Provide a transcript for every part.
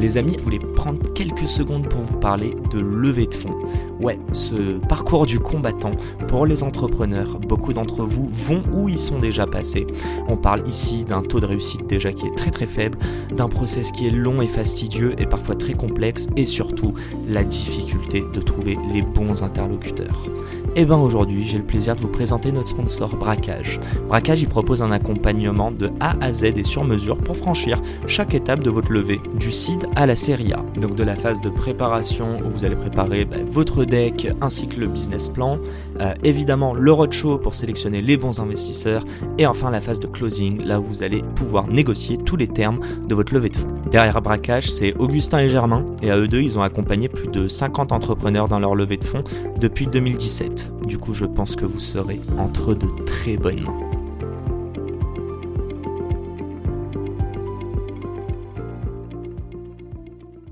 Les amis, je voulais prendre quelques secondes pour vous parler de levée de fonds. Ouais, ce parcours du combattant pour les entrepreneurs, beaucoup d'entre vous vont où ils sont déjà passés. On parle ici d'un taux de réussite déjà qui est très très faible, d'un process qui est long et fastidieux et parfois très complexe et surtout la difficulté de trouver les bons interlocuteurs. Et bien aujourd'hui, j'ai le plaisir de vous présenter notre sponsor Braquage. Braquage, il propose un accompagnement de A à Z et sur mesure pour franchir chaque étape de votre levée, du seed à la série A. Donc de la phase de préparation où vous allez préparer bah, votre deck ainsi que le business plan, euh, évidemment le roadshow pour sélectionner les bons investisseurs et enfin la phase de closing là où vous allez pouvoir négocier tous les termes de votre levée de fonds. Derrière Braquage, c'est Augustin et Germain et à eux deux, ils ont accompagné plus de 50 entrepreneurs dans leur levée de fonds depuis 2017. Du coup, je pense que vous serez entre de très bonnes mains.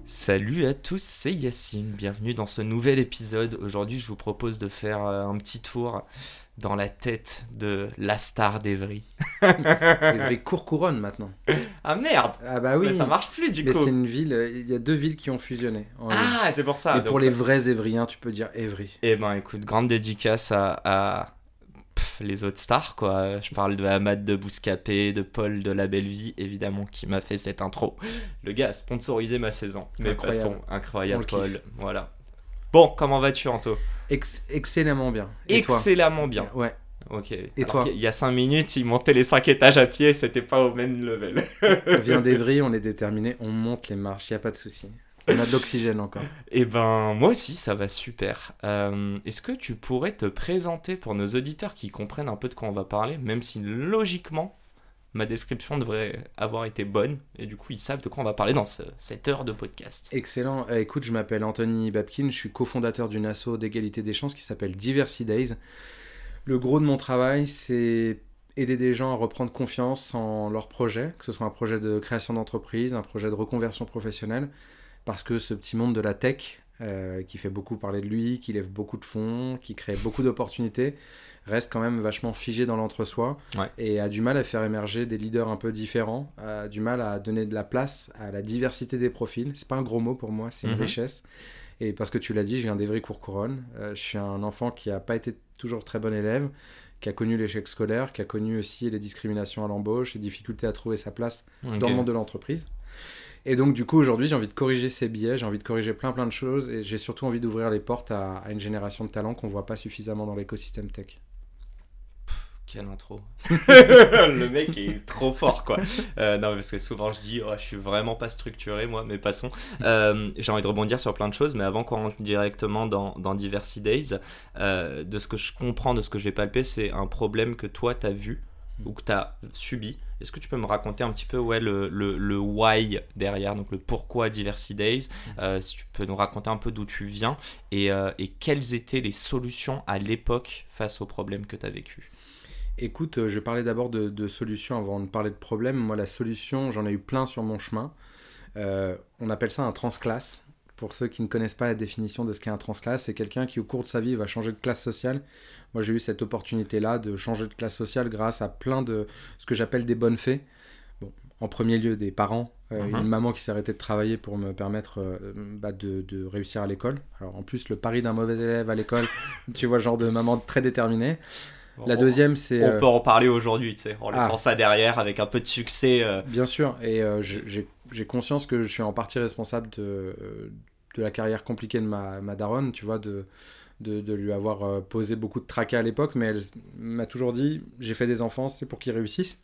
Salut à tous, c'est Yacine, bienvenue dans ce nouvel épisode. Aujourd'hui je vous propose de faire euh, un petit tour dans la tête de la star d'Evry. Evry Courcouronne maintenant. Ah merde Ah bah oui. Mais ça marche plus du Mais coup. c'est une ville, euh, il y a deux villes qui ont fusionné. en- Ah c'est pour ça. Mais donc pour ça- les vrais Évriens, tu peux dire Evry. Eh ben écoute, grande dédicace à, à, pff, les autres stars quoi. Je parle de Ahmad de Bouscapé, de Paul de La Belle Vie évidemment qui m'a fait cette intro. Le gars a sponsorisé ma saison. Mais Incroyable. passons, incroyable Paul. Voilà. Bon, comment vas-tu Anto? Ex- excellemment bien. Et toi Excellemment bien. Ouais. Ok. Et toi Il y a 5 minutes, il montait les 5 étages à pied, c'était pas au même level. On vient d'Evry, on est déterminé, on monte les marches, il n'y a pas de souci. On a de l'oxygène encore. Eh ben, moi aussi, ça va super. Euh, Est-ce que tu pourrais te présenter pour nos auditeurs qui comprennent un peu de quoi on va parler, même si logiquement, ma description devrait avoir été bonne, et du coup, ils savent de quoi on va parler dans ce- cette heure de podcast. Excellent. Euh, écoute, je m'appelle Anthony Babkin, je suis cofondateur d'une asso d'égalité des chances qui s'appelle Diversity Days. Le gros de mon travail, c'est aider des gens à reprendre confiance en leur projet, que ce soit un projet de création d'entreprise, un projet de reconversion professionnelle, parce que ce petit monde de la tech, euh, qui fait beaucoup parler de lui, qui lève beaucoup de fonds, qui crée beaucoup d'opportunités, reste quand même vachement figé dans l'entre-soi Ouais. et a du mal à faire émerger des leaders un peu différents, a du mal à donner de la place à la diversité des profils. C'est pas un gros mot pour moi, c'est une Mhm. richesse. Et parce que tu l'as dit, je viens d'Evry-Courcouronne. Euh, je suis un enfant qui n'a pas été toujours très bon élève, qui a connu l'échec scolaire, qui a connu aussi les discriminations à l'embauche, les difficultés à trouver sa place dans le monde de l'entreprise. Et donc, du coup, aujourd'hui, j'ai envie de corriger ces biais, j'ai envie de corriger plein plein de choses, et j'ai surtout envie d'ouvrir les portes à, une génération de talents qu'on voit pas suffisamment dans l'écosystème tech. Quelle intro. le mec est trop fort, quoi. Euh, non, parce que souvent je dis, oh, je suis vraiment pas structuré, moi, mais passons. Euh, J'ai envie de rebondir sur plein de choses, mais avant qu'on rentre directement dans, dans Diversity Days, euh, de ce que je comprends, de ce que j'ai palpé, c'est un problème que toi, t'as vu ou que t'as subi. Est-ce que tu peux me raconter un petit peu ouais, le, le, le why derrière, donc le pourquoi Diversity Days euh, Si tu peux nous raconter un peu d'où tu viens et, euh, et quelles étaient les solutions à l'époque face aux problèmes que tu as vécu? Écoute, euh, je vais parler d'abord de, de solutions avant de parler de problèmes. Moi, la solution, j'en ai eu plein sur mon chemin. Euh, on appelle ça un transclasse. Pour ceux qui ne connaissent pas la définition de ce qu'est un transclasse, c'est quelqu'un qui, au cours de sa vie, va changer de classe sociale. Moi, j'ai eu cette opportunité-là de changer de classe sociale grâce à plein de ce que j'appelle des bonnes fées. Bon, en premier lieu, des parents. Euh, Mhm. Une maman qui s'est arrêtée de travailler pour me permettre euh, bah, de, de réussir à l'école. Alors, en plus, le pari d'un mauvais élève à l'école, tu vois, genre de maman très déterminée. La On- deuxième, c'est. On euh, peut en parler aujourd'hui, tu sais, en laissant Ah. ça derrière avec un peu de succès. euh, Bien sûr, et euh, j'ai j'ai conscience que je suis en partie responsable de, euh, de la carrière compliquée de ma, ma daronne, tu vois, de, de, de lui avoir euh, posé beaucoup de tracas à l'époque, mais elle m'a toujours dit j'ai fait des enfants, c'est pour qu'ils réussissent.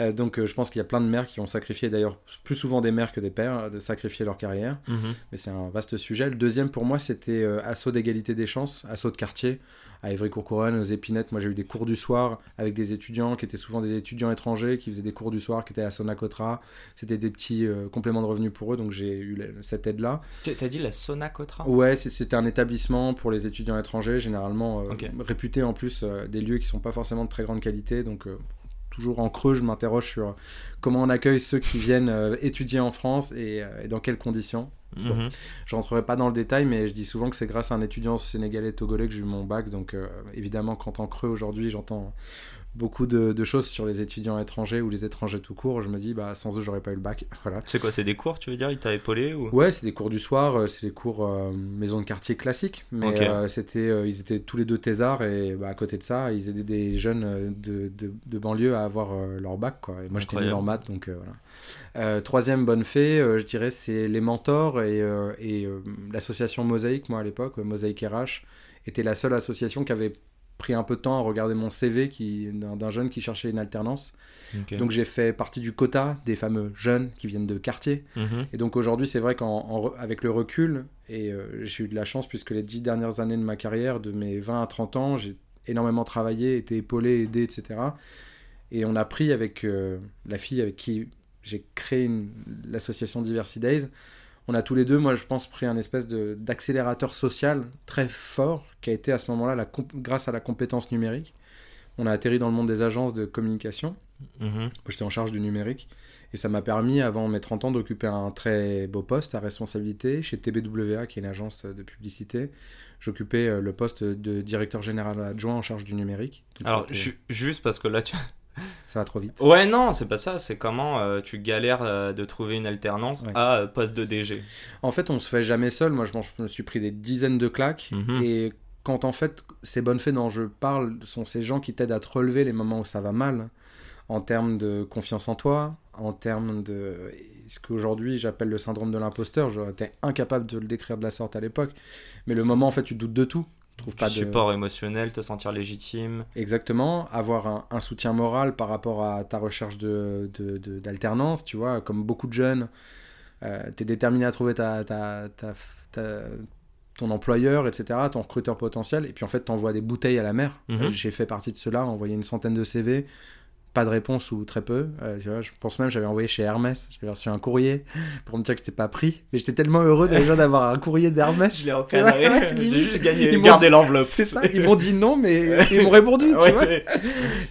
Euh, donc euh, je pense qu'il y a plein de mères qui ont sacrifié, d'ailleurs plus souvent des mères que des pères, de sacrifier leur carrière. Mhm. Mais c'est un vaste sujet. Le deuxième pour moi, c'était assaut d'égalité des chances, assaut de quartier à Évry-Courcouronne, aux Épinettes. Moi, j'ai eu des cours du soir avec des étudiants qui étaient souvent des étudiants étrangers qui faisaient des cours du soir, qui étaient à Sonacotra. C'était des petits euh, compléments de revenus pour eux, donc j'ai eu cette aide-là. Tu- T'as dit la Sonacotra? Ouais, c'était un établissement pour les étudiants étrangers, généralement euh, Ok. réputé en plus euh, des lieux qui sont pas forcément de très grande qualité. Donc, euh, toujours en creux, je m'interroge sur comment on accueille ceux qui viennent euh, étudier en France et, euh, et dans quelles conditions. Mhm. Je rentrerai pas dans le détail, mais je dis souvent que c'est grâce à un étudiant sénégalais togolais que j'ai eu mon bac. Donc, euh, évidemment, quand en creux aujourd'hui, j'entends beaucoup de, de choses sur les étudiants étrangers ou les étrangers tout court. Je me dis, bah, sans eux, j'aurais pas eu le bac. Voilà. C'est quoi, c'est des cours, tu veux dire Il t'a épaulé ou? Ouais, c'est des cours du soir, euh, c'est des cours euh, maison de quartier classiques, mais euh, c'était, euh, ils étaient tous les deux thésards et bah, à côté de ça, ils aidaient des jeunes de, de, de banlieue à avoir leur bac, quoi. Et moi, j'étais nul en maths, donc voilà. Troisième bonne fée, je dirais, c'est les mentors et, et l'association Mosaïque, moi à l'époque, Mosaïque RH, était la seule association qui avait pris un peu de temps à regarder mon CV qui, d'un jeune qui cherchait une alternance. Donc j'ai fait partie du quota des fameux jeunes qui viennent de quartier. Mhm. Et donc aujourd'hui, c'est vrai qu'avec le recul, et euh, j'ai eu de la chance puisque les dix dernières années de ma carrière, de mes 20 à 30 ans, j'ai énormément travaillé, été épaulé, aidé, etc. Et on a pris avec euh, la fille avec qui j'ai créé l'association Diversity Days, on a tous les deux, moi je pense, pris un espèce d'accélérateur social très fort qui a été à ce moment-là grâce à la compétence numérique. On a atterri dans le monde des agences de communication. Mhm. J'étais en charge du numérique et ça m'a permis, avant mes 30 ans, d'occuper un très beau poste à responsabilité chez TBWA, qui est une agence de publicité. J'occupais euh, le poste de directeur général adjoint en charge du numérique. Donc, Alors, ju- juste parce que là, tu. ça va trop vite. Ouais, non, c'est pas ça. C'est comment euh, tu galères euh, de trouver une alternance Ouais. à euh, poste de DG. En fait, on se fait jamais seul. Moi, je me suis pris des dizaines de claques. Mhm. Et quand en fait, ces bonnes fées dont je parle sont ces gens qui t'aident à te relever les moments où ça va mal, en termes de confiance en toi, en termes de ce qu'aujourd'hui j'appelle le syndrome de l'imposteur. J'étais incapable de le décrire de la sorte à l'époque. Mais le moment, en fait, tu doutes de tout. Du pas de... support émotionnel, te sentir légitime. Exactement, avoir un, un soutien moral par rapport à ta recherche de, d'alternance, tu vois, comme beaucoup de jeunes, tu es déterminé à trouver ta, ta, ta- ta- ton employeur, etc., ton recruteur potentiel, et puis en fait, tu envoies des bouteilles à la mer. Mhm. Euh, J'ai fait partie de cela, envoyé une centaine de CV, pas de réponse ou très peu. Euh, tu vois, je pense même j'avais envoyé chez Hermès, j'avais reçu un courrier pour me dire que j'étais pas pris, mais j'étais tellement heureux déjà d'avoir un courrier d'Hermès. Je l'ai Ouais, ouais, J'ai juste gagné, Ils gardé l'enveloppe. C'est ça, ils m'ont dit non, mais ils m'ont répondu, tu Ouais, vois. Et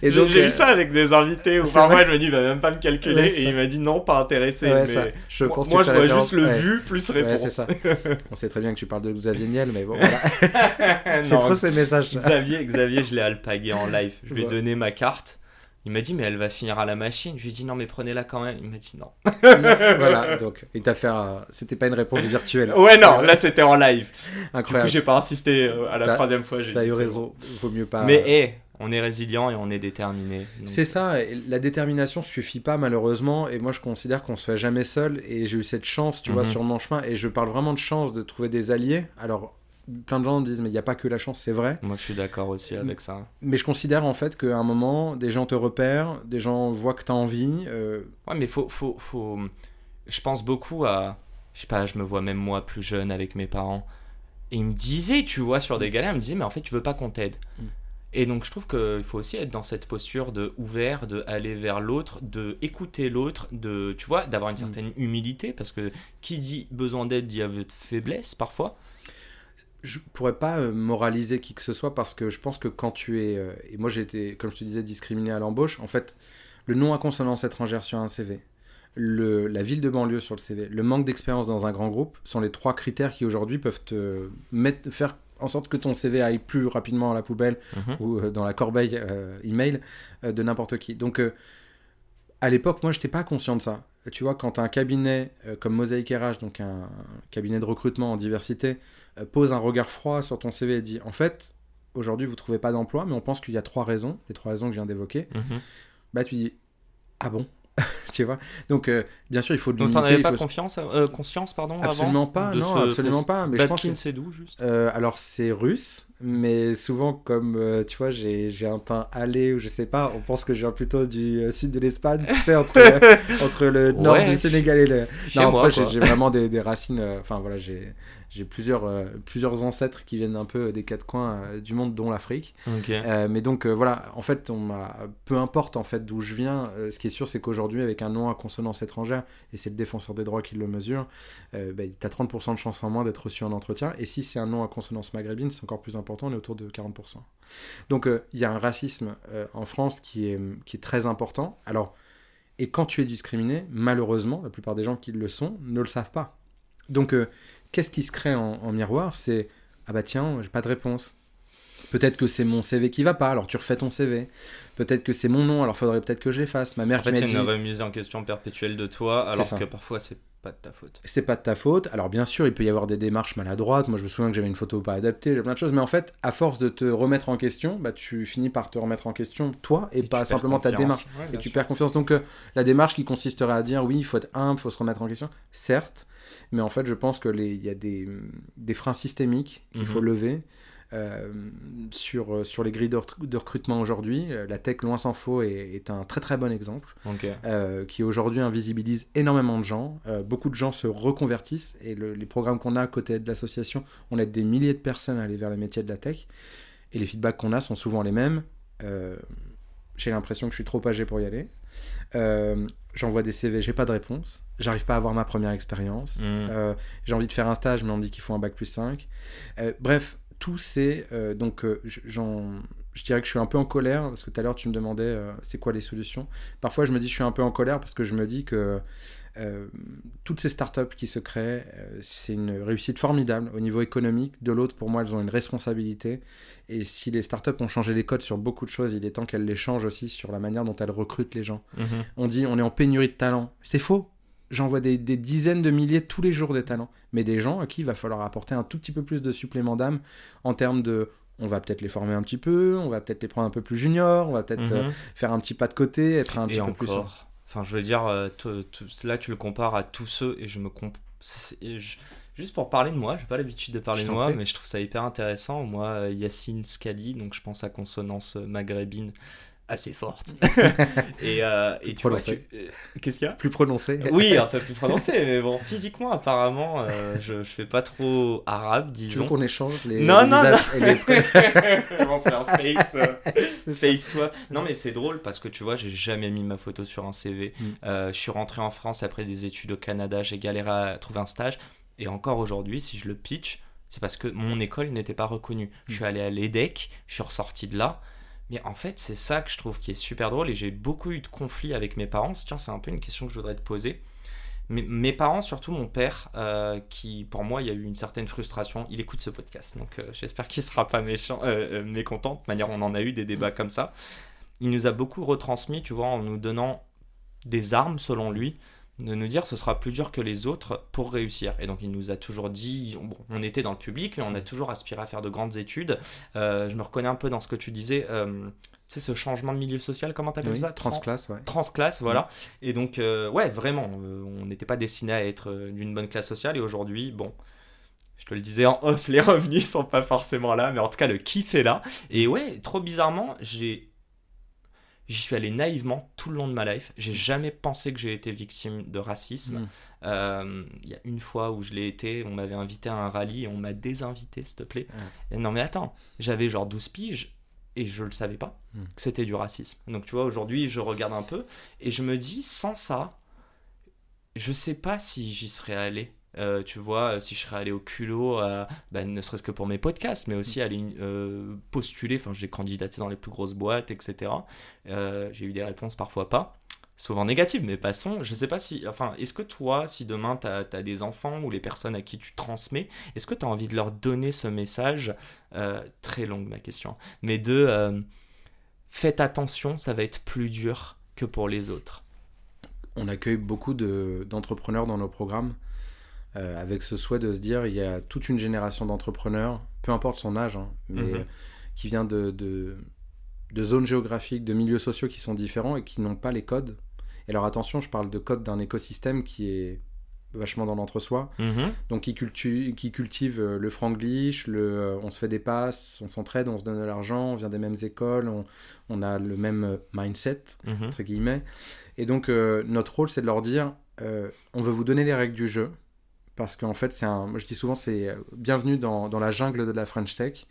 J'ai donc, j'ai euh, eu ça avec des invités où parfois je me dis, il va même pas me calculer. Ouais, et il m'a dit non, pas intéressé. Mais. Je moi, pense que moi, je vois juste le vu plus réponse. ça. On sait très bien que tu parles de Xavier Niel, mais bon, voilà. c'est trop ces messages. Xavier, Xavier, je l'ai alpagué en live. Je lui ai donné ma carte. Il m'a dit, mais elle va finir à la machine. Je lui ai dit, non, mais prenez-la quand même. Il m'a dit, non. voilà, donc, il t'a fait un- C'était pas une réponse virtuelle. Ouais, non, là c'était en live. Du coup, Incroyable. j'ai pas insisté euh, à la troisième fois. j'ai T'as eu raison. Vaut mieux pas. Mais hé, on est résilient et on est déterminé. Donc, C'est ça, la détermination suffit pas malheureusement, et moi je considère qu'on se fait jamais seul, et j'ai eu cette chance, tu vois, Mhm. sur mon chemin, et je parle vraiment de chance de trouver des alliés. Alors, plein de gens me disent, mais il n'y a pas que la chance, c'est vrai, Moi, je suis d'accord aussi avec ça. mais je considère en fait qu'à un moment, des gens te repèrent, des gens voient que tu as envie, euh, Ouais, mais faut, faut, faut. Je pense beaucoup à. Je sais pas, je me vois même moi plus jeune avec mes parents. Et ils me disaient, tu vois, sur des galères, ils me disaient, mais en fait, tu veux pas qu'on t'aide. Mm. Et donc, je trouve qu'il faut aussi être dans cette posture de ouvert, de aller vers l'autre, de écouter l'autre, de, tu vois, d'avoir une Mm. certaine humilité, parce que qui dit besoin d'aide dit aveu de faiblesse parfois. Je pourrais pas euh, moraliser qui que ce soit parce que je pense que quand tu es euh, et moi j'ai été comme je te disais discriminé à l'embauche en fait le nom à consonance étrangère sur un CV le, la ville de banlieue sur le CV le manque d'expérience dans un grand groupe sont les trois critères qui aujourd'hui peuvent te mettre faire en sorte que ton CV aille plus rapidement à la poubelle Mhm. ou euh, dans la corbeille euh, email euh, de n'importe qui. Donc, euh, à l'époque, moi, je n'étais pas conscient de ça. Tu vois, quand un cabinet euh, comme Mosaic RH, donc un cabinet de recrutement en diversité, euh, pose un regard froid sur ton CV et dit En fait, aujourd'hui, vous trouvez pas d'emploi, mais on pense qu'il y a trois raisons, les trois raisons que je viens d'évoquer, Mhm. bah, tu dis Ah bon? Tu vois? Donc, euh, bien sûr, il faut de Donc, t'en avais pas faut- confiance, euh, conscience, pardon, Absolument avant pas, de non, absolument pas. Mais je pense que c'est d'où, juste? Euh, alors c'est russe, mais souvent comme euh, tu vois j'ai j'ai un teint allé ou je sais pas, on pense que je viens plutôt du euh, sud de l'Espagne, tu sais entre euh, entre le nord Ouais, du Sénégal et le. Non moi, après j'ai- vraiment des, des racines. euh, Enfin voilà j'ai j'ai plusieurs plusieurs ancêtres qui viennent un peu des quatre coins du monde dont l'Afrique. Mais donc voilà, en fait, on peu importe en fait d'où je viens. ce qui est sûr, c'est qu'aujourd'hui, avec un nom à consonance étrangère, et c'est le défenseur des droits qui le mesure, bah, t'as 30% de chance en moins d'être reçu en entretien. Et si c'est un nom à consonance maghrébine, c'est encore plus important, on est autour de 40%. Donc euh, il y a un racisme euh, en France qui est, qui est très important. Alors, et quand tu es discriminé, malheureusement, la plupart des gens qui le sont ne le savent pas. Donc, euh, qu'est-ce qui se crée en, en miroir? C'est ah bah tiens, j'ai pas de réponse. Peut-être que c'est mon CV qui va pas, alors tu refais ton CV. Peut-être que c'est mon nom, alors faudrait peut-être que je l'efface. Ma mère En fait, c'est dit une remise en question perpétuelle de toi, alors que parfois, c'est pas de ta faute. c'est pas de ta faute. Alors bien sûr, il peut y avoir des démarches maladroites. Moi, je me souviens que j'avais une photo pas adaptée, j'ai plein de choses. Mais en fait, à force de te remettre en question, bah, tu finis par te remettre en question toi et, pas simplement ta démarche. Ouais, et tu sûr. perds confiance. Donc euh, la démarche qui consisterait à dire oui, il faut être humble, il faut se remettre en question, certes, mais en fait je pense que les- il y a des, des freins systémiques qu'il Mhm. faut lever. Euh, sur, euh, sur les grilles de, recru- de recrutement aujourd'hui, Euh, la tech loin s'en faut est, est un très très bon exemple qui aujourd'hui invisibilise énormément de gens. Beaucoup de gens se reconvertissent et le- les programmes qu'on a à côté de l'association, on aide des milliers de personnes à aller vers les métiers de la tech. Et les feedbacks qu'on a sont souvent les mêmes. Euh, j'ai l'impression que je suis trop âgé pour y aller. Euh, J'envoie des CV, j'ai pas de réponse. J'arrive pas à avoir ma première expérience. Mm. Euh, j'ai envie de faire un stage, mais on me dit qu'il faut un bac plus 5. Euh, bref, tout c'est. euh, donc, euh. Je dirais que je suis un peu en colère, parce que tout à l'heure tu me demandais euh, c'est quoi les solutions. Parfois je me dis je suis un peu en colère parce que je me dis que toutes ces startups qui se créent, c'est une réussite formidable au niveau économique. De l'autre, pour moi, elles ont une responsabilité. Et si les startups ont changé les codes sur beaucoup de choses, il est temps qu'elles les changent aussi sur la manière dont elles recrutent les gens. Mhm. On dit on est en pénurie de talents. C'est faux. J'en vois des, des dizaines de milliers tous les jours des talents. Mais des gens à qui il va falloir apporter un tout petit peu plus de supplément d'âme en termes de. On va peut-être les former un petit peu, on va peut-être les prendre un peu plus juniors, on va peut-être euh, Mhm. faire un petit pas de côté, être un Et petit peu plus. encore. Enfin, je veux dire, euh, là, tu le compares à tous ceux, et je me comp... c'est- je- Juste pour parler de moi, j'ai pas l'habitude de parler de moi, mais je trouve ça hyper intéressant. Moi, euh, Yacine Scali, donc je pense à consonance euh, maghrébine assez forte. et, euh, et tu euh, Qu'est-ce qu'il y a? Plus prononcé. Oui, un peu plus prononcé, mais bon, physiquement, apparemment, euh, je, je fais pas trop arabe, Tu veux disons. qu'on échange les, Non, les non, visages et les On va faire face. euh. Face toi. Non mais c'est drôle parce que tu vois, j'ai jamais mis ma photo sur un CV. Mm. Euh, je suis rentré en France après des études au Canada, j'ai galéré à trouver un stage. Et encore aujourd'hui, si je le pitch, c'est parce que mon école n'était pas reconnue. Je Mm. suis allé à l'EDEC, je suis ressorti de là. Mais en fait, c'est ça que je trouve qui est super drôle et j'ai beaucoup eu de conflits avec mes parents. Tiens, c'est un peu une question que je voudrais te poser. Mais mes parents, surtout mon père, euh, qui pour moi, il y a eu une certaine frustration. Il écoute ce podcast, donc euh, j'espère qu'il sera pas méchant, euh, mécontent. De manière, on en a eu des débats comme ça. Il nous a beaucoup retransmis, tu vois, en nous donnant des armes, selon lui, de nous dire ce sera plus dur que les autres pour réussir. Et donc il nous a toujours dit, bon, on était dans le public, mais on a toujours aspiré à faire de grandes études. Euh, je me reconnais un peu dans ce que tu disais. euh, tu sais, ce changement de milieu social, comment t'appelles Oui, ça? transclasse, ouais. transclasse, voilà. Et donc, euh, ouais, vraiment, euh, on n'était pas destiné à être euh, d'une bonne classe sociale. Et aujourd'hui, bon, je te le disais en off, les revenus sont pas forcément là, mais en tout cas, le kiff est là. Et ouais, trop bizarrement, j'ai. J'y suis allé naïvement tout le long de ma life. J'ai jamais pensé que j'ai été victime de racisme. Mm. Euh, Il y a une fois où je l'ai été, on m'avait invité à un rallye et on m'a désinvité, s'il te plaît. Et non, mais attends, j'avais genre 12 piges et je le savais pas Mm. que c'était du racisme. Donc, tu vois, aujourd'hui, je regarde un peu et je me dis, sans ça, je sais pas si j'y serais allé. Euh, tu vois, si je serais allé au culot, euh, bah, ne serait-ce que pour mes podcasts, mais aussi aller euh, postuler. Enfin, j'ai candidaté dans les plus grosses boîtes, etc. Euh, j'ai eu des réponses parfois pas, souvent négatives, mais passons. Je sais pas si. Enfin, est-ce que toi, si demain tu as, des enfants ou les personnes à qui tu transmets, est-ce que tu as envie de leur donner ce message euh, Très longue ma question. Mais de euh, faites attention, ça va être plus dur que pour les autres. On accueille beaucoup de- d'entrepreneurs dans nos programmes euh, avec ce souhait de se dire il y a toute une génération d'entrepreneurs, peu importe son âge, hein, mais Mhm. euh, qui vient de, de, de zones géographiques, de milieux sociaux qui sont différents et qui n'ont pas les codes Et alors attention, je parle de code d'un écosystème qui est vachement dans l'entre-soi. Mhm. Donc qui cultive, qui cultive euh, le franglish, le, euh, on se fait des passes, on s'entraide, on se donne de l'argent, on vient des mêmes écoles, on, on a le même mindset, Mhm. entre guillemets. Et donc notre rôle, c'est de leur dire, on veut vous donner les règles du jeu. Parce qu'en fait, c'est un, moi je dis souvent, c'est euh, bienvenue dans, dans la jungle de la French Tech.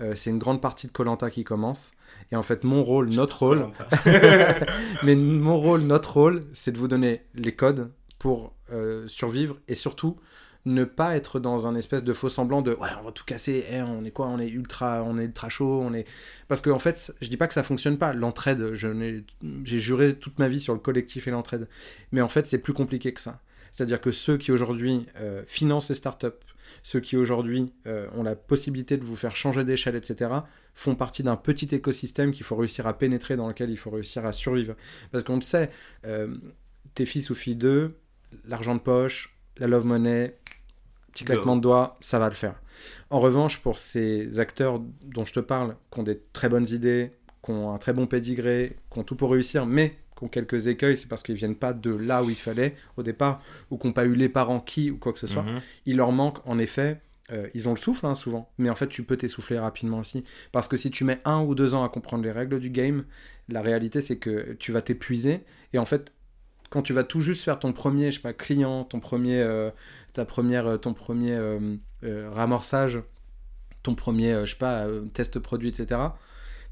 Euh, c'est une grande partie de Colanta qui commence. Et en fait, mon rôle, notre rôle, mais mon rôle, notre rôle, c'est de vous donner les codes pour euh, survivre et surtout ne pas être dans un espèce de faux semblant de ouais on va tout casser eh, on est quoi on est ultra on est ultra chaud on est parce que en fait je dis pas que ça fonctionne pas l'entraide je j'ai juré toute ma vie sur le collectif et l'entraide mais en fait c'est plus compliqué que ça c'est à dire que ceux qui aujourd'hui euh, financent les startups ceux qui aujourd'hui euh, ont la possibilité de vous faire changer d'échelle etc font partie d'un petit écosystème qu'il faut réussir à pénétrer dans lequel il faut réussir à survivre parce qu'on le sait euh, tes fils ou filles d'eux l'argent de poche, la love money, petit claquement de doigts, ça va le faire. En revanche, pour ces acteurs dont je te parle, qui ont des très bonnes idées, qui ont un très bon pédigré, qui ont tout pour réussir, mais qui ont quelques écueils, c'est parce qu'ils viennent pas de là où il fallait au départ, ou qui n'ont pas eu les parents qui, ou quoi que ce soit. Mhm. Il leur manque, en effet, euh, ils ont le souffle hein, souvent, mais en fait tu peux t'essouffler rapidement aussi. Parce que si tu mets un ou deux ans à comprendre les règles du game, la réalité c'est que tu vas t'épuiser, et en fait quand tu vas tout juste faire ton premier, je sais pas, client, ton premier, euh, ta première, euh, ton premier euh, ramorçage, ton premier, je sais pas, test produit, etc.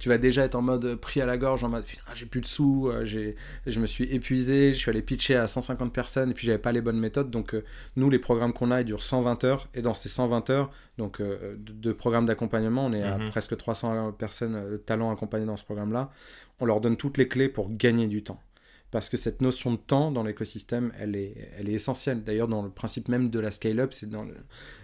Tu vas déjà être en mode pris à la gorge, en mode putain, j'ai plus de sous, euh, j'ai, je me suis épuisé, je suis allé pitcher à 150 personnes et puis j'avais pas les bonnes méthodes. Donc euh, nous, les programmes qu'on a, ils durent 120 heures et dans ces 120 heures, donc euh, de, de programmes d'accompagnement, on est à Mhm. presque 300 personnes, talents accompagnés dans ce programme-là. On leur donne toutes les clés pour gagner du temps parce que cette notion de temps dans l'écosystème, elle est, elle est essentielle. D'ailleurs, dans le principe même de la scale-up, c'est dans le-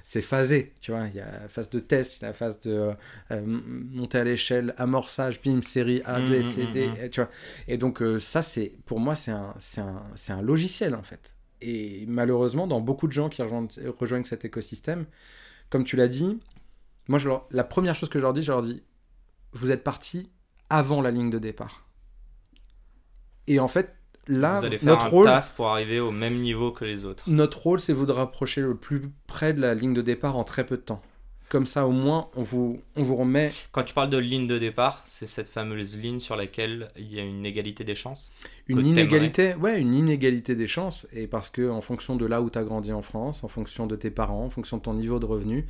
c'est phasé, tu vois. Il y a la phase de test, il y a la phase de euh, monter à l'échelle, amorçage, bim, série A, B, Mhm, C, D, mhm. et, tu vois. Et donc euh, ça, c'est pour moi, c'est un, c'est un, c'est un logiciel en fait. Et malheureusement, dans beaucoup de gens qui rejoignent, rejoignent cet écosystème, comme tu l'as dit, moi, je leur- la première chose que je leur dis, je leur dis, vous êtes parti avant la ligne de départ. Et en fait, là, Vous allez faire notre un rôle, taf pour arriver au même niveau que les autres. notre rôle, c'est vous de rapprocher le plus près de la ligne de départ en très peu de temps. Comme ça, au moins, on vous, on vous remet Quand tu parles de ligne de départ, c'est cette fameuse ligne sur laquelle il y a une égalité des chances. une inégalité, ouais, une inégalité des chances. Et parce que en fonction de là où tu as grandi en France, en fonction de tes parents, en fonction de ton niveau de revenu,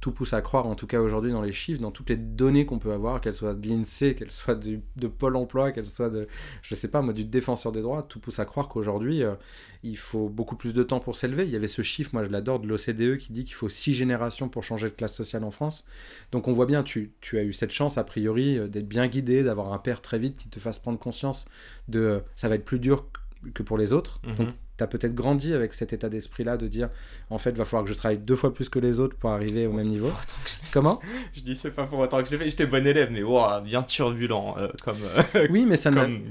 tout pousse à croire, en tout cas aujourd'hui dans les chiffres, dans toutes les données qu'on peut avoir, qu'elles soient de l'INSEE, qu'elles soient de Pôle emploi, qu'elles soient de, je sais pas moi, du défenseur des droits, tout pousse à croire qu'aujourd'hui, euh, il faut beaucoup plus de temps pour s'élever. Il y avait ce chiffre, moi je l'adore, de l'OCDE qui dit qu'il faut six générations pour changer de classe sociale en France. Donc on voit bien, tu, tu as eu cette chance, a priori, euh, d'être bien guidé, d'avoir un père très vite qui te fasse prendre conscience de euh, ça va être plus dur que pour les autres. Mhm. Donc tu as peut-être grandi avec cet état d'esprit-là de dire en fait, va falloir que je travaille deux fois plus que les autres pour arriver au même niveau. Je- Comment? Je dis c'est pas pour autant que je l'ai fait. J'étais bon élève, mais wow, bien turbulent euh, comme. euh, Oui, mais ça Comme-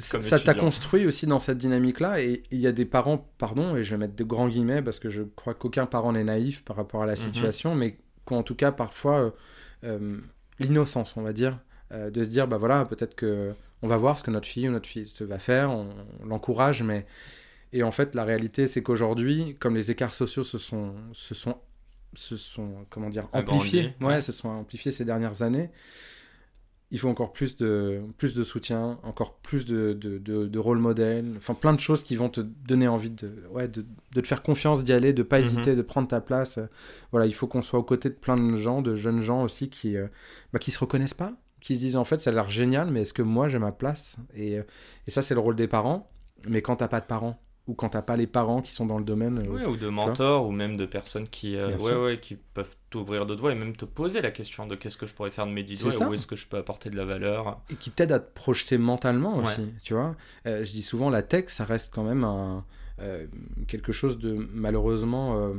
t'a construit aussi dans cette dynamique-là. Et il y a des parents, pardon, et je vais mettre de grands guillemets parce que je crois qu'aucun parent n'est naïf par rapport à la Mhm. situation, mais qui ont en tout cas parfois euh, l'innocence, on va dire, de se dire bah voilà, peut-être que on va voir ce que notre fille ou notre fils va faire, on, on l'encourage, mais et en fait la réalité c'est qu'aujourd'hui, comme les écarts sociaux se sont se sont se sont comment dire amplifiés, ouais, ouais. se sont amplifiés ces dernières années. Il faut encore plus de, plus de soutien, encore plus de, de, de, de rôle modèle, enfin plein de choses qui vont te donner envie de, ouais, de, de te faire confiance, d'y aller, de pas Mhm. hésiter, de prendre ta place. Voilà, il faut qu'on soit aux côtés de plein de gens, de jeunes gens aussi qui, euh, bah, qui se reconnaissent pas, qui se disent en fait ça a l'air génial, mais est-ce que moi j'ai ma place? Et, euh, et ça c'est le rôle des parents. Mais quand t'as pas de parents ou quand t'as pas les parents qui sont dans le domaine, euh, Ouais, ou de mentors, ou même de personnes qui, euh, ouais, ouais, qui peuvent t'ouvrir de doigts et même te poser la question de qu'est-ce que je pourrais faire de mes dix C'est doigts, ça. où est-ce que je peux apporter de la valeur. et qui t'aide à te projeter mentalement aussi, tu vois. Euh, je dis souvent, la tech, ça reste quand même un, quelque chose de malheureusement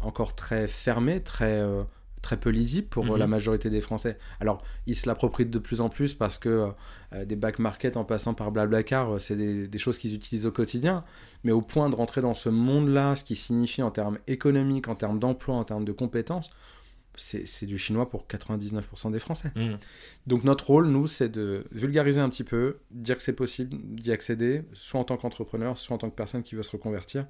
encore très fermé, très, très peu lisible pour euh, Mhm. la majorité des Français. Alors, ils se l'approprient de plus en plus parce que euh, des back market en passant par Blablacar, euh, c'est des, des choses qu'ils utilisent au quotidien. Mais au point de rentrer dans ce monde-là, ce qui signifie en termes économiques, en termes d'emploi, en termes de compétences, c'est du chinois pour 99% des Français. Mm. Donc notre rôle, nous, c'est de vulgariser un petit peu, dire que c'est possible d'y accéder, soit en tant qu'entrepreneur, soit en tant que personne qui veut se reconvertir,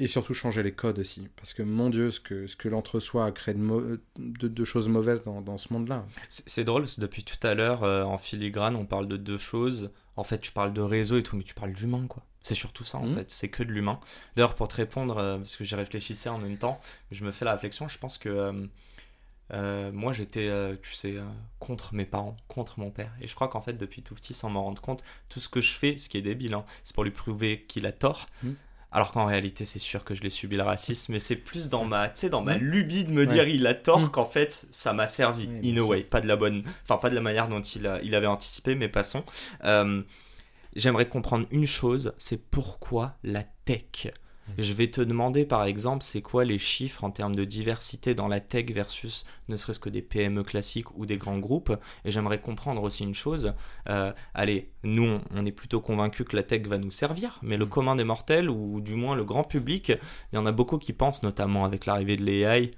et surtout changer les codes aussi. Parce que mon Dieu, ce que, ce que l'entre-soi a créé de, mau- de, de choses mauvaises dans, dans ce monde-là. C'est drôle, parce que depuis tout à l'heure, euh, en filigrane, on parle de deux choses. En fait, tu parles de réseau et tout, mais tu parles d'humain, quoi. C'est surtout ça, en Mhm. fait. C'est que de l'humain. D'ailleurs, pour te répondre, euh, parce que j'y réfléchissais en même temps, je me fais la réflexion, je pense que euh, moi, j'étais, tu sais, contre mes parents, contre mon père. Et je crois qu'en fait, depuis tout petit, sans m'en rendre compte, tout ce que je fais, ce qui est débile, hein, c'est pour lui prouver qu'il a tort. Mhm. Alors qu'en réalité, c'est sûr que je l'ai subi le racisme, mais c'est plus dans ma, dans ma lubie de me Ouais. dire il a tort Mhm. qu'en fait, ça m'a servi. In a way, pas de la bonne, enfin pas de la manière dont il, a- il avait anticipé, mais passons. Euh, J'aimerais comprendre une chose, c'est pourquoi la tech? Je vais te demander par exemple, c'est quoi les chiffres en termes de diversité dans la tech versus ne serait-ce que des PME classiques ou des grands groupes? Et j'aimerais comprendre aussi une chose. euh, allez, nous, on- est plutôt convaincus que la tech va nous servir, mais le Mm. commun des mortels, ou du moins le grand public, il y en a beaucoup qui pensent, notamment avec l'arrivée de l'AI,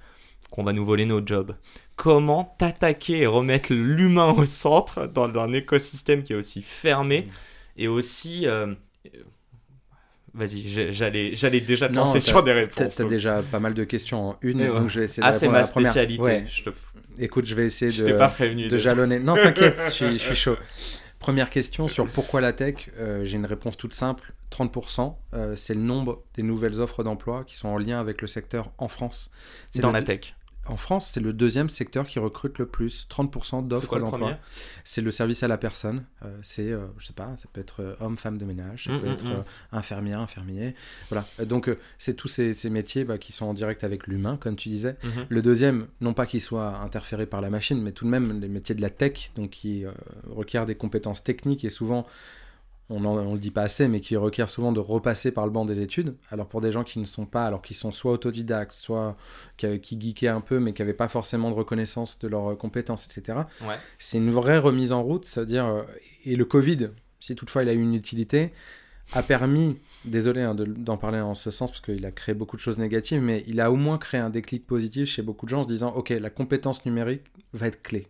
qu'on va nous voler nos jobs. Comment t'attaquer et remettre l'humain au centre dans, dans un écosystème qui est aussi fermé Mm. et aussi... euh, Vas-y, j'allais j'allais déjà te lancer sur des réponses. t'as donc- déjà pas mal de questions en une, ouais. donc je vais essayer de Ah, c'est répondre à ma spécialité. Ouais. Je te- Écoute, je vais essayer je de, pas prévenu. jalonner. Non, t'inquiète, je suis, je suis chaud. Première question sur pourquoi la tech. Euh, J'ai une réponse toute simple. 30%, euh, c'est le nombre des nouvelles offres d'emploi qui sont en lien avec le secteur en France. C'est Dans le- la tech. En France, c'est le deuxième secteur qui recrute le plus. 30% C'est d'offres d'emploi. C'est le service à la personne. Euh, c'est, euh, je sais pas, ça peut être euh, homme, femme de ménage, ça Mm, peut mm, être mm. euh, infirmière, infirmier. Voilà. Donc, c'est tous ces, ces métiers bah, qui sont en direct avec l'humain, comme tu disais. Le deuxième, non pas qu'il soit interféré par la machine, mais tout de même les métiers de la tech, donc qui requièrent des compétences techniques et souvent, on ne le dit pas assez, mais qui requièrent souvent de repasser par le banc des études. Alors pour des gens qui ne sont pas, alors qui sont soit autodidactes, soit qui, qui geekaient un peu, mais qui n'avaient pas forcément de reconnaissance de leurs compétences, etc. Ouais. C'est une vraie remise en route, c'est-à-dire, euh, et le Covid, si toutefois il a eu une utilité, a permis, désolé hein, de- d'en parler en ce sens parce qu'il a créé beaucoup de choses négatives, mais il a au moins créé un déclic positif chez beaucoup de gens en se disant, ok, la compétence numérique va être clé.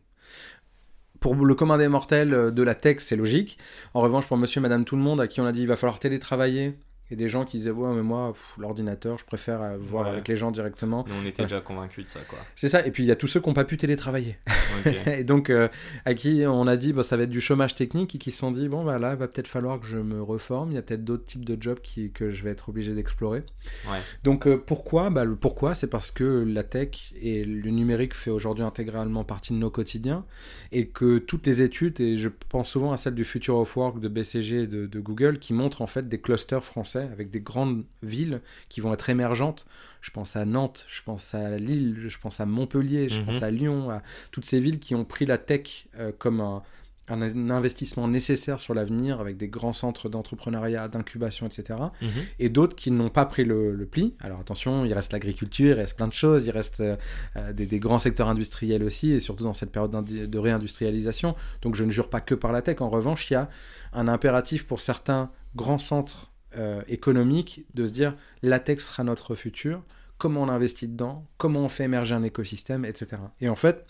Pour le commun des euh, de la tech, c'est logique. En revanche, pour monsieur et madame tout le monde, à qui on a dit il va falloir télétravailler, et des gens qui disaient, ouais, mais moi, l'ordinateur, je préfère euh, voir Ouais. avec les gens directement. Nous, on était déjà convaincus de ça, quoi. C'est ça. Et puis, il y a tous ceux qui n'ont pas pu télétravailler. Et donc, euh, à qui on a dit, bon, ça va être du chômage technique, et qui se sont dit, bon, bah là, il va peut-être falloir que je me reforme. Il y a peut-être d'autres types de jobs qui, que je vais être obligé d'explorer. Ouais. Donc, euh, pourquoi? Bah, Le pourquoi, c'est parce que la tech et le numérique fait aujourd'hui intégralement partie de nos quotidiens, et que toutes les études, et je pense souvent à celle du Future of Work de BCG et de, de Google, qui montrent en fait des clusters français avec des grandes villes qui vont être émergentes. Je pense à Nantes, je pense à Lille, je pense à Montpellier, je Mhm. pense à Lyon, à toutes ces villes qui ont pris la tech euh, comme un, un investissement nécessaire sur l'avenir avec des grands centres d'entrepreneuriat, d'incubation, etc. Mhm. Et d'autres qui n'ont pas pris le, le pli. Alors attention, il reste l'agriculture, il reste plein de choses, il reste euh, euh, des, des grands secteurs industriels aussi, et surtout dans cette période de réindustrialisation. Donc je ne jure pas que par la tech. En revanche, il y a un impératif pour certains grands centres euh, économiques de se dire la tech sera notre futur, comment on investit dedans, comment on fait émerger un écosystème, etc. Et en fait,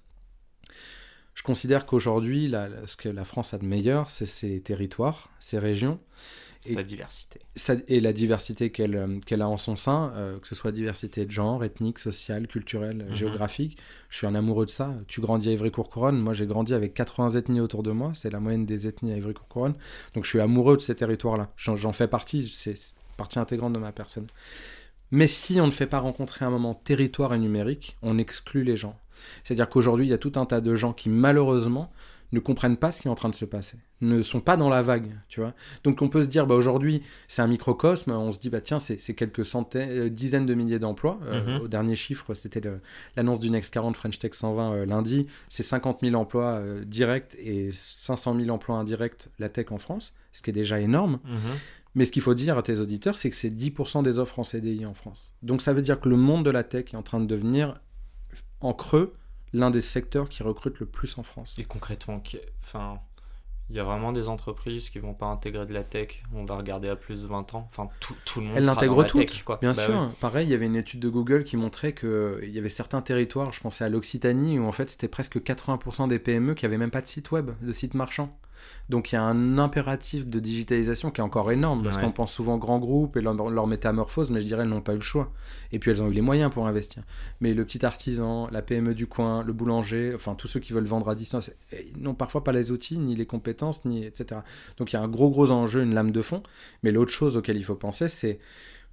je considère qu'aujourd'hui, ce que la France a de meilleur, c'est ses territoires, ses régions, Et- Sa diversité. sa- et la diversité qu'elle euh, qu'elle a en son sein, euh, que ce soit diversité de genre, ethnique, sociale, culturelle, Mhm. géographique. Je suis un amoureux de ça. Tu grandis à Ivry-Courcouronne, moi j'ai grandi avec 80 ethnies autour de moi, c'est la moyenne des ethnies à Ivry-Courcouronne. Donc je suis amoureux de ces territoires-là. J'en fais partie, c'est partie intégrante de ma personne. Mais si on ne fait pas rencontrer un moment territoire et numérique, on exclut les gens. C'est-à-dire qu'aujourd'hui, il y a tout un tas de gens qui, malheureusement, ne comprennent pas ce qui est en train de se passer, ne sont pas dans la vague, tu vois. Donc on peut se dire, bah aujourd'hui, c'est un microcosme, on se dit, bah tiens, c'est quelques centaines, euh, dizaines de milliers d'emplois. Euh, Mhm. Au dernier chiffre, c'était l'annonce du Next 40 French Tech 120 euh, lundi, c'est 50 000 emplois euh, directs et 500 000 emplois indirects, la tech en France, ce qui est déjà énorme. Mhm. Mais ce qu'il faut dire à tes auditeurs, c'est que c'est 10% des offres en CDI en France. Donc ça veut dire que le monde de la tech est en train de devenir, en creux, l'un des secteurs qui recrutent le plus en France. Et concrètement, enfin, Il y a vraiment des entreprises qui vont pas intégrer de la tech. On va regarder à plus de 20 ans. Enfin, tout, tout le monde. Toutes, tech, quoi. bien Bah sûr. oui. Pareil, il y avait une étude de Google qui montrait qu'il y avait certains territoires, je pensais à l'Occitanie, où en fait c'était presque 80% des PME qui avaient même pas de site web, de site marchand. Donc il y a un impératif de digitalisation qui est encore énorme, parce Ouais. qu'on pense souvent aux grands groupes et leur, leur métamorphose, mais je dirais elles n'ont pas eu le choix. Et puis elles ont eu les moyens pour investir. Mais le petit artisan, la PME du coin, le boulanger, enfin tous ceux qui veulent vendre à distance, eh, ils n'ont parfois pas les outils, ni les compétences, ni etc. Donc il y a un gros gros enjeu, une lame de fond. Mais l'autre chose auquel il faut penser, c'est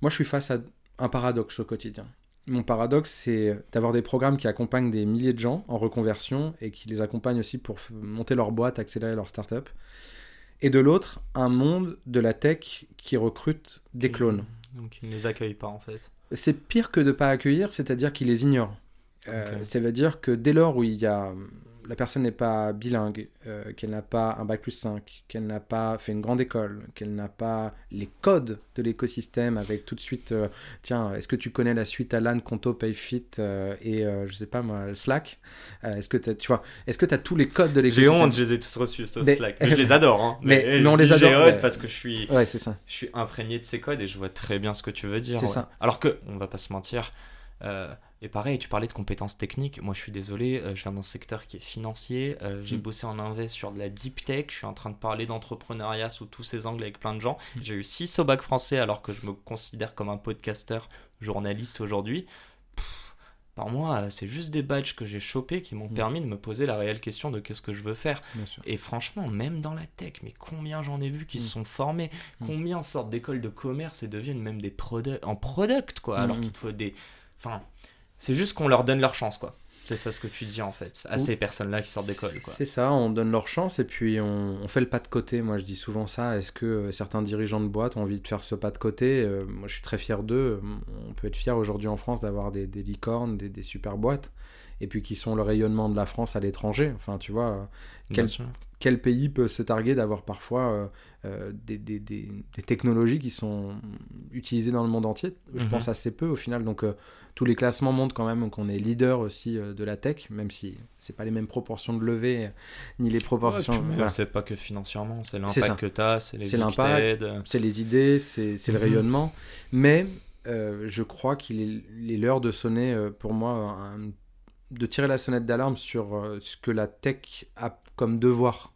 moi je suis face à un paradoxe au quotidien. Mon paradoxe, c'est d'avoir des programmes qui accompagnent des milliers de gens en reconversion et qui les accompagnent aussi pour monter leur boîte, accélérer leur start-up. Et de l'autre, un monde de la tech qui recrute des clones. Donc ils ne les accueillent pas en fait. C'est pire que de ne pas accueillir, c'est-à-dire qu'ils les ignorent. Euh, Ok. Ça veut dire que dès lors où il y a, la personne n'est pas bilingue, euh, qu'elle n'a pas un bac plus 5, qu'elle n'a pas fait une grande école, qu'elle n'a pas les codes de l'écosystème avec tout de suite, euh, tiens, est-ce que tu connais la suite Alan, Conto, Payfit euh, et je sais pas moi, Slack? Est-ce que tu vois, est-ce que tu as tous les codes de J'ai l'écosystème? honte, je les ai tous reçus sauf Mais- Slack. Mais je les adore. Hein. Mais- je mais on les j'ai adore, honte mais- parce que je suis, Ouais, c'est ça. je suis imprégné de ces codes et je vois très bien ce que tu veux dire. C'est ouais. ça. Alors que, on va pas se mentir, et pareil, tu parlais de compétences techniques. Moi, je suis désolé, euh, je viens d'un secteur qui est financier. euh, J'ai Mm. bossé en invest sur de la deep tech. Je suis en train de parler d'entrepreneuriat sous tous ces angles avec plein de gens. Mm. J'ai eu 6 au bac français alors que je me considère comme un podcasteur journaliste aujourd'hui. Par moi, euh, c'est juste des badges que j'ai chopés qui m'ont Mm. permis de me poser la réelle question de qu'est-ce que je veux faire. Et franchement, même dans la tech, mais combien j'en ai vu qui se sont formés, combien sortent d'écoles de commerce et deviennent même des produits en product, quoi, alors qu'il te faut des. Enfin, c'est juste qu'on leur donne leur chance, quoi. C'est ça ce que tu dis en fait, à ces personnes-là qui sortent d'école, quoi. C'est ça, on donne leur chance et puis on, on fait le pas de côté. Moi, je dis souvent ça. Est-ce que euh, certains dirigeants de boîte ont envie de faire ce pas de côté? Euh, Moi, je suis très fier d'eux. On peut être fier aujourd'hui en France d'avoir des, des licornes, des, des super boîtes, et puis qui sont le rayonnement de la France à l'étranger. Enfin, tu vois, euh, quel-. Quel pays peut se targuer d'avoir parfois euh, euh, des, des- des- des technologies qui sont utilisées dans le monde entier Je Mhm. pense assez peu au final. Donc euh, tous les classements montrent quand même qu'on est leader aussi euh, de la tech, même si c'est pas les mêmes proportions de levée ni les Ouais, proportions. même, voilà. C'est pas que financièrement, c'est l'impact que tu as, c'est les l'impact. C'est les idées, c'est le Mhm. rayonnement. Mais je crois qu'il est, l'heure de sonner pour moi un- de tirer la sonnette d'alarme sur euh, ce que la tech a comme devoir.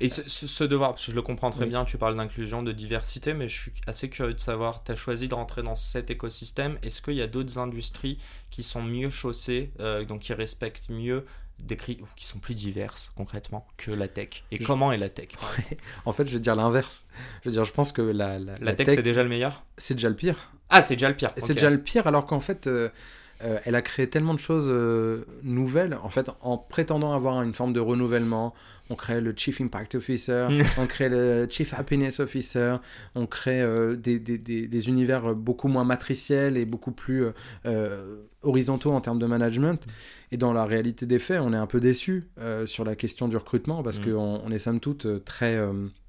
Et ce, devoir, parce que je le comprends très Oui. bien, tu parles d'inclusion, de diversité, mais je suis assez curieux de savoir, tu as choisi de rentrer dans cet écosystème, est-ce qu'il y a d'autres industries qui sont mieux chaussées, euh, donc qui respectent mieux des ou qui sont plus diverses concrètement que la tech? Et Je- comment est la tech En fait, je vais dire l'inverse. Je veux dire, je pense que la, la, La, la tech, tech, c'est déjà le meilleur? C'est déjà le pire. Ah, c'est déjà le pire. C'est déjà le pire, alors qu'en fait, euh, euh, elle a créé tellement de choses euh, nouvelles. En fait, en prétendant avoir une forme de renouvellement, on crée le Chief Impact Officer, on crée le Chief Happiness Officer, on crée euh, des, des, des, des univers beaucoup moins matriciels et beaucoup plus horizontaux en termes de management. Et dans la réalité des faits, on est un peu déçu sur la question du recrutement parce Mm. qu'on on est somme toute très,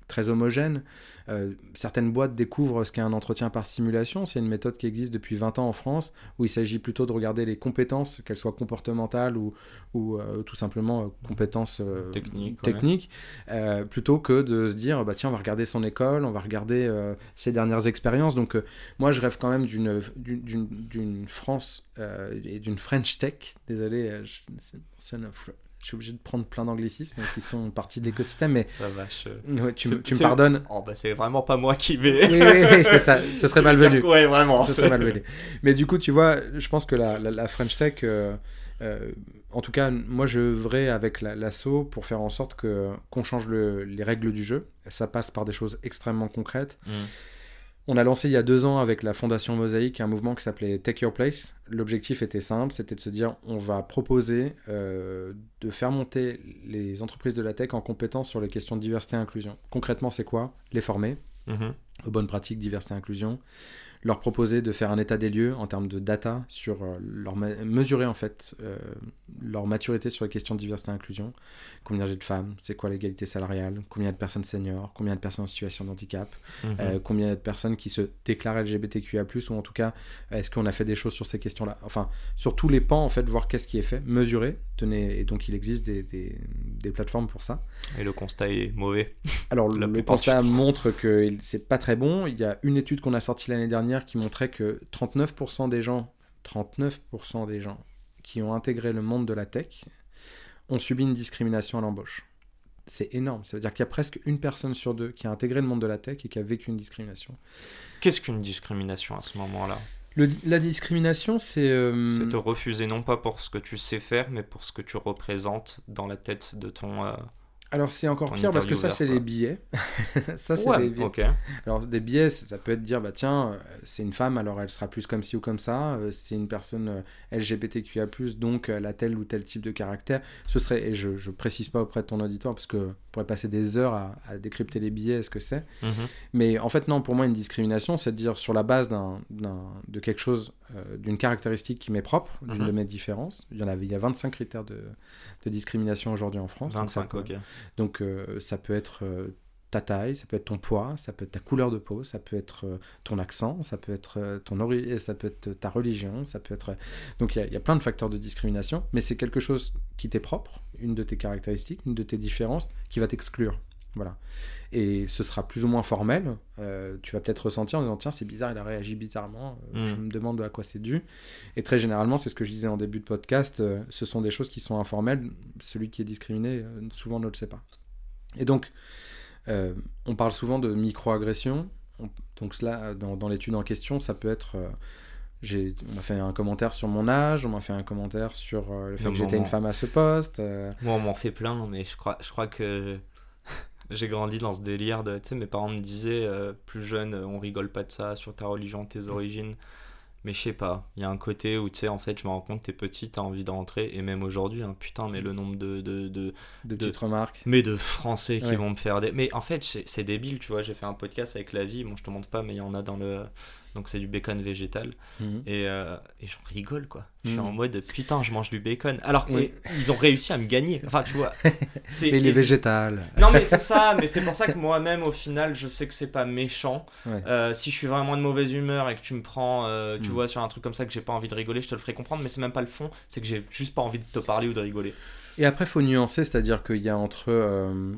très homogène. Euh, certaines boîtes découvrent ce qu'est un entretien par simulation. C'est une méthode qui existe depuis 20 ans en France où il s'agit plutôt de regarder les compétences, qu'elles soient comportementales ou, ou euh, tout simplement euh, compétences Techniques, ouais. plutôt que de se dire bah, tiens, on va regarder son école, on va regarder ses dernières expériences. Donc, moi, je rêve quand même d'une France et d'une French Tech. Désolé, je, mentionne, je suis obligé de prendre plein d'anglicismes qui sont partie de l'écosystème, mais Ça vache. euh. ouais, tu, me- tu pardonnes. Oh, bah c'est vraiment pas moi qui vais. Oui, oui, oui, c'est ça. Ce serait malvenu. Ouais, vraiment. Ce serait malvenu. Mais du coup, tu vois, je pense que la, la, la French Tech, euh, euh, en tout cas, moi, je œuvrais avec la- l'assaut pour faire en sorte que qu'on change le- les règles du jeu. Ça passe par des choses extrêmement concrètes. Mm. On a lancé il y a deux ans avec la Fondation Mosaïque un mouvement qui s'appelait Take Your Place. L'objectif était simple, c'était de se dire on va proposer euh, de faire monter les entreprises de la tech en compétence sur les questions de diversité et inclusion. Concrètement, c'est quoi? Les former, Mhm. Aux bonnes pratiques diversité et inclusion, leur proposer de faire un état des lieux en termes de data sur euh, leur mesurer en fait euh, leur maturité sur les questions de diversité et inclusion. Combien j'ai de femmes, c'est quoi l'égalité salariale, combien de personnes seniors, combien de personnes en situation de handicap, Mhm. euh, combien de personnes qui se déclarent LGBTQIA+, ou en tout cas, est-ce qu'on a fait des choses sur ces questions-là? Enfin, sur tous les pans, en fait, voir qu'est-ce qui est fait, mesurer, tenez, et donc il existe des, des, des plateformes pour ça. Et le constat est mauvais. Alors, La le constat montre que c'est pas très bon. Il y a une étude qu'on a sortie l'année dernière qui montrait que 39% des gens, 39% des gens qui ont intégré le monde de la tech ont subi une discrimination à l'embauche. C'est énorme. Ça veut dire qu'il y a presque une personne sur deux qui a intégré le monde de la tech et qui a vécu une discrimination. Qu'est-ce qu'une discrimination à ce moment-là? Le- la discrimination, c'est. euh, C'est te refuser non pas pour ce que tu sais faire, mais pour ce que tu représentes dans la tête de ton. euh, Alors, c'est encore pire parce que ça, c'est les billets. ça, c'est Ouais, les billets. Alors des biais, ça peut être dire bah tiens, euh, c'est une femme, alors elle sera plus comme ci ou comme ça. euh, C'est une personne euh, LGBTQIA+, donc elle a tel ou tel type de caractère. Ce serait, et je, je précise pas auprès de ton auditoire parce que on pourrait passer des heures à, à décrypter les billets, ce que c'est. Mhm. Mais en fait non, pour moi une discrimination, c'est de dire sur la base d'un- de quelque chose, euh, d'une caractéristique qui m'est propre, d'une Mhm. de mes différences. Il y en avait, il y a 25 critères de, de discrimination aujourd'hui en France. donc ça 25, peut- ok. donc euh, ça peut être euh, ta taille, ça peut être ton poids, ça peut être ta couleur de peau, ça peut être ton accent, ça peut être ton ori- ça peut être ta religion, ça peut être donc il y a- il y, a plein de facteurs de discrimination, mais c'est quelque chose qui t'est propre, une de tes caractéristiques, une de tes différences qui va t'exclure. Voilà. Et ce sera plus ou moins formel. euh, tu vas peut-être ressentir en disant tiens c'est bizarre, il a réagi bizarrement. euh, Mm. Je me demande à quoi c'est dû. Et très généralement, c'est ce que je disais en début de podcast. euh, ce sont des choses qui sont informelles. Celui qui est discriminé souvent ne le sait pas. Et donc, on parle souvent de microagression. On- Donc cela, dans, dans l'étude en question, ça peut être... on m'a fait un commentaire sur mon âge, on m'a fait un commentaire sur euh, le fait que j'étais une femme à ce poste. euh, Moi, on m'en fait plein, mais je crois, je crois que j'ai grandi dans ce délire de. Tu sais, mes parents me disaient, euh, plus jeune, euh, on rigole pas de ça sur ta religion, tes origines. Mais je sais pas, il y a un côté où, tu sais, en fait, je me rends compte, t'es petit, t'as envie de rentrer, et même aujourd'hui, hein, putain, mais le nombre de. de, de de petites remarques. mais de Français qui Ouais. vont me faire des. Mais en fait, c'est c'est débile, tu vois. J'ai fait un podcast avec la vie, bon, je te montre pas, mais il y en a dans le. Donc, c'est du bacon végétal. Mhm. Et, euh, et j'en rigole, quoi. Je suis Mm. en mode putain, je mange du bacon. Alors qu'ils ont réussi à me gagner. Enfin, tu vois. Mais il est végétal. Non, mais c'est ça, mais c'est pour ça que moi-même, au final, je sais que c'est pas méchant. Ouais. Euh, si je suis vraiment de mauvaise humeur et que tu me prends, euh, tu Mm. vois, sur un truc comme ça que j'ai pas envie de rigoler, je te le ferai comprendre, mais c'est même pas le fond, c'est que j'ai juste pas envie de te parler ou de rigoler. Et après, faut nuancer, c'est-à-dire qu'il y a entre. euh,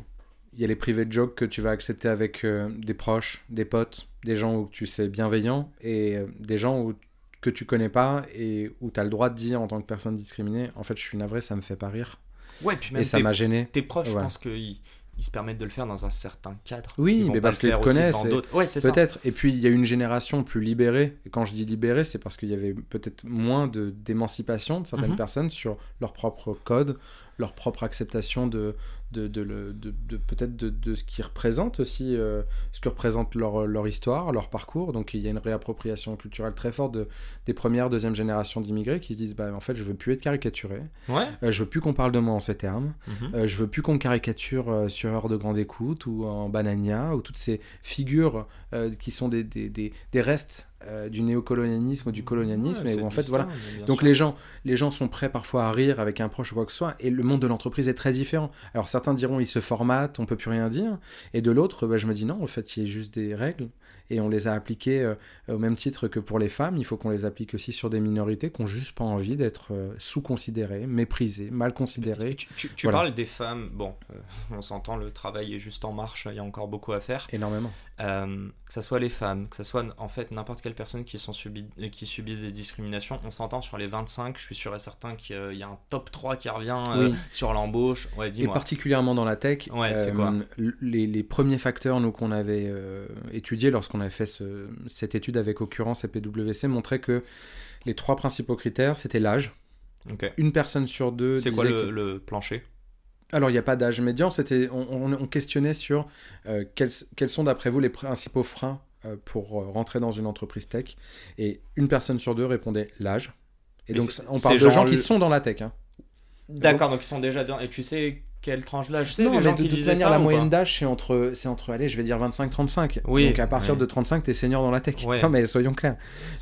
il y a les privés de jokes que tu vas accepter avec euh, des proches, des potes, des gens où tu sais bienveillant, et euh, des gens où, que tu connais pas et où tu as le droit de dire en tant que personne discriminée en fait, je suis navré, ça me fait pas rire. Ouais, puis même et ça m'a gêné. tes proches, je pense qu'ils ils se permettent de le faire dans un certain cadre. Oui, mais parce qu'ils connaissent. Ouais. Peut-être. Et puis, il y a une génération plus libérée. Et quand je dis libérée, c'est parce qu'il y avait peut-être moins de, d'émancipation de certaines Mhm. personnes sur leur propre code, leur propre acceptation de, de, de, le- de- de- peut-être de, de ce qui représente aussi, euh, ce que représente leur, leur histoire, leur parcours. Donc, il y a une réappropriation culturelle très forte de, des premières, deuxième générations d'immigrés qui se disent, bah, en fait, je veux plus être caricaturé. Ouais. Euh, je veux plus qu'on parle de moi en ces termes. Mhm. Euh, je veux plus qu'on caricature euh, sur Heure de Grande Écoute ou en Banania ou toutes ces figures euh, qui sont des, des, des, des restes euh, du néocolonialisme ou du colonialisme Ouais, et c'est où en fait voilà. donc sûr. les gens les gens sont prêts parfois à rire avec un proche ou quoi que ce soit et le monde de l'entreprise est très différent. Alors certains diront il se formate on peut plus rien dire et de l'autre bah, je me dis non en fait il y a juste des règles et on les a appliquées euh, au même titre que pour les femmes il faut qu'on les applique aussi sur des minorités qui ont juste pas envie d'être euh, sous-considérées méprisées mal considérées Tu, tu- tu Voilà. parles des femmes, bon, euh, on s'entend, le travail est juste en marche, il y a encore beaucoup à faire. énormément que ce soit les femmes, que ce soit en fait n'importe quelle personne qui, sont subi- qui subissent des discriminations, on s'entend sur les 25, je suis sûr et certain qu'il y a- un top 3 qui revient Oui. sur l'embauche. Ouais, Et particulièrement dans la tech, Ouais, c'est quoi les, les premiers facteurs nous qu'on avait étudiés lorsqu'on avait fait ce- cette étude avec Occurrence et PwC montraient que les trois principaux critères, c'était l'âge. Une personne sur deux. C'est quoi le, que- le plancher? Alors il n'y a pas d'âge médian. C'était on, on- on questionnait sur euh, quels, quels sont d'après vous les principaux freins euh, pour euh, rentrer dans une entreprise tech. Et une personne sur deux répondait l'âge. Et Mais donc on parle de gens qui sont dans la tech. hein. D'accord, donc ils sont déjà dedans. Et tu sais quelle tranche d'âge C'est Non, les mais gens de qui toute disaient manière, ça la moyenne d'âge, c'est entre, c'est entre, allez, je vais dire 25-35. Oui, Donc à partir ouais. de 35, t'es senior dans la tech. Ouais. Non, mais soyons clairs.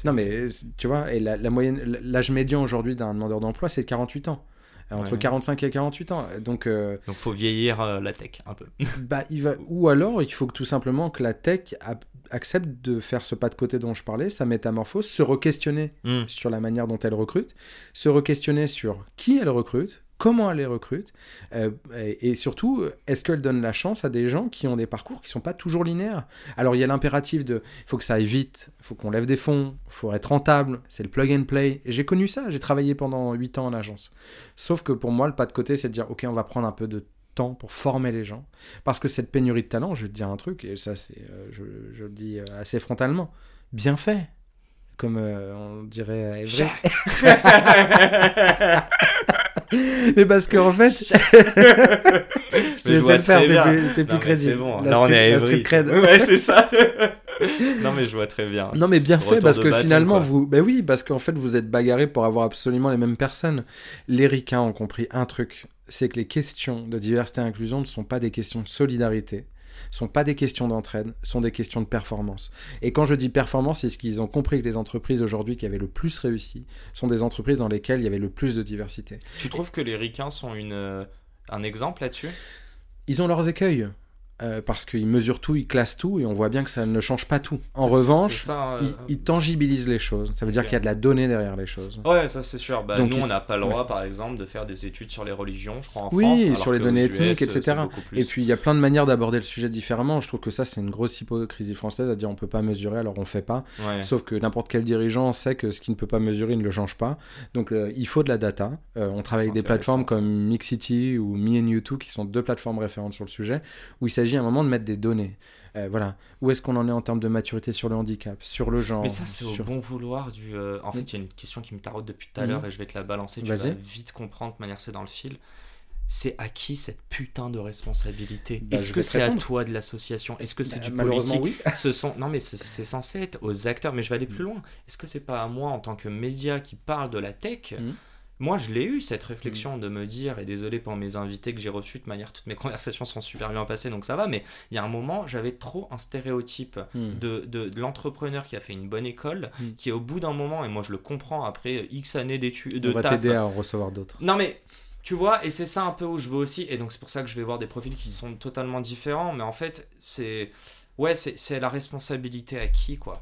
Non, mais tu vois, et la, la moyenne, l'âge médian aujourd'hui d'un demandeur d'emploi, c'est de 48 ans. Entre Ouais. 45 et 48 ans. Donc, euh, Donc faut vieillir euh, la tech un peu. bah, il va... ou alors, il faut que tout simplement que la tech a- accepte de faire ce pas de côté dont je parlais, sa métamorphose, se re-questionner Hmm. sur la manière dont elle recrute, se re-questionner sur qui elle recrute, comment elle les recrute, euh, et, surtout, est-ce qu'elle donne la chance à des gens qui ont des parcours qui sont pas toujours linéaires? Alors il y a l'impératif de, faut que ça aille vite, faut qu'on lève des fonds, faut être rentable, c'est le plug and play. J'ai connu ça, j'ai travaillé pendant 8 ans en agence. Sauf que pour moi, le pas de côté, c'est de dire, ok, on va prendre un peu de temps pour former les gens. Parce que cette pénurie de talent, je vais te dire un truc, et ça, c'est, euh, je, le dis euh, assez frontalement, bien fait. Comme on dirait Évry. Mais parce qu'en fait, je j'essaie de faire, t'es bien. plus, plus mais crédible. C'est bon. La Là on est à cred. Ouais, c'est ça. non mais je vois très bien. Non mais bien fait parce que bâton, finalement quoi. vous ben oui parce qu'en fait vous êtes bagarrés pour avoir absolument les mêmes personnes. Les ricains ont compris un truc, c'est que les questions de diversité et inclusion ne sont pas des questions de solidarité, sont pas des questions d'entraide, sont des questions de performance. Et quand je dis performance, c'est ce qu'ils ont compris que les entreprises aujourd'hui qui avaient le plus réussi sont des entreprises dans lesquelles il y avait le plus de diversité. Tu trouves que les ricains sont une euh, un exemple là-dessus? Ils ont leurs écueils euh, parce qu'ils mesurent tout, ils classent tout et on voit bien que ça ne change pas tout. En revanche, ça, euh, ils, ils tangibilisent les choses. Ça veut dire qu'il y a de la donnée derrière les choses. Ouais, ça c'est sûr. Bah, Donc, nous, on n'a pas le droit, par exemple, de faire des études sur les religions, je crois, en Oui, France. sur alors les données ethniques, etc. Et puis il y a plein de manières d'aborder le sujet différemment. Je trouve que ça c'est une grosse hypocrisie française à dire on peut pas mesurer alors on fait pas. Ouais. Sauf que n'importe quel dirigeant sait que ce qui ne peut pas mesurer il ne le change pas. Donc euh, il faut de la data. Euh, on travaille avec des plateformes comme Mixity ou Me and You2 qui sont deux plateformes référentes sur le sujet où il s'agit à un moment de mettre des données. Euh, voilà. Où est-ce qu'on en est en termes de maturité sur le handicap, sur le genre Mais ça, c'est sur- au bon vouloir du. euh, En fait, il y a une question qui me taraude depuis tout à Mhm. l'heure et je vais te la balancer. Tu vas vite comprendre de manière c'est dans le fil. C'est à qui cette putain de responsabilité? Bah, Est-ce que c'est à toi de l'association? Est-ce que c'est Bah, du malheureusement, politique? oui. Ce sont non mais ce- c'est censé être aux acteurs. Mais je vais aller plus loin. Est-ce que c'est pas à moi en tant que média qui parle de la tech Mhm. Moi, je l'ai eu cette réflexion de me dire, et désolé pour mes invités que j'ai reçus, de manière toutes mes conversations sont super bien passées, donc ça va, mais il y a un moment, j'avais trop un stéréotype Hmm. de, de, de l'entrepreneur qui a fait une bonne école, Mm. qui au bout d'un moment, et moi je le comprends après X années d'études, de On va t'aider à en recevoir d'autres. Non mais, tu vois, et c'est ça un peu où je veux aussi, et donc c'est pour ça que je vais voir des profils qui sont totalement différents, mais en fait, c'est... Ouais, c'est c'est la responsabilité à qui, quoi.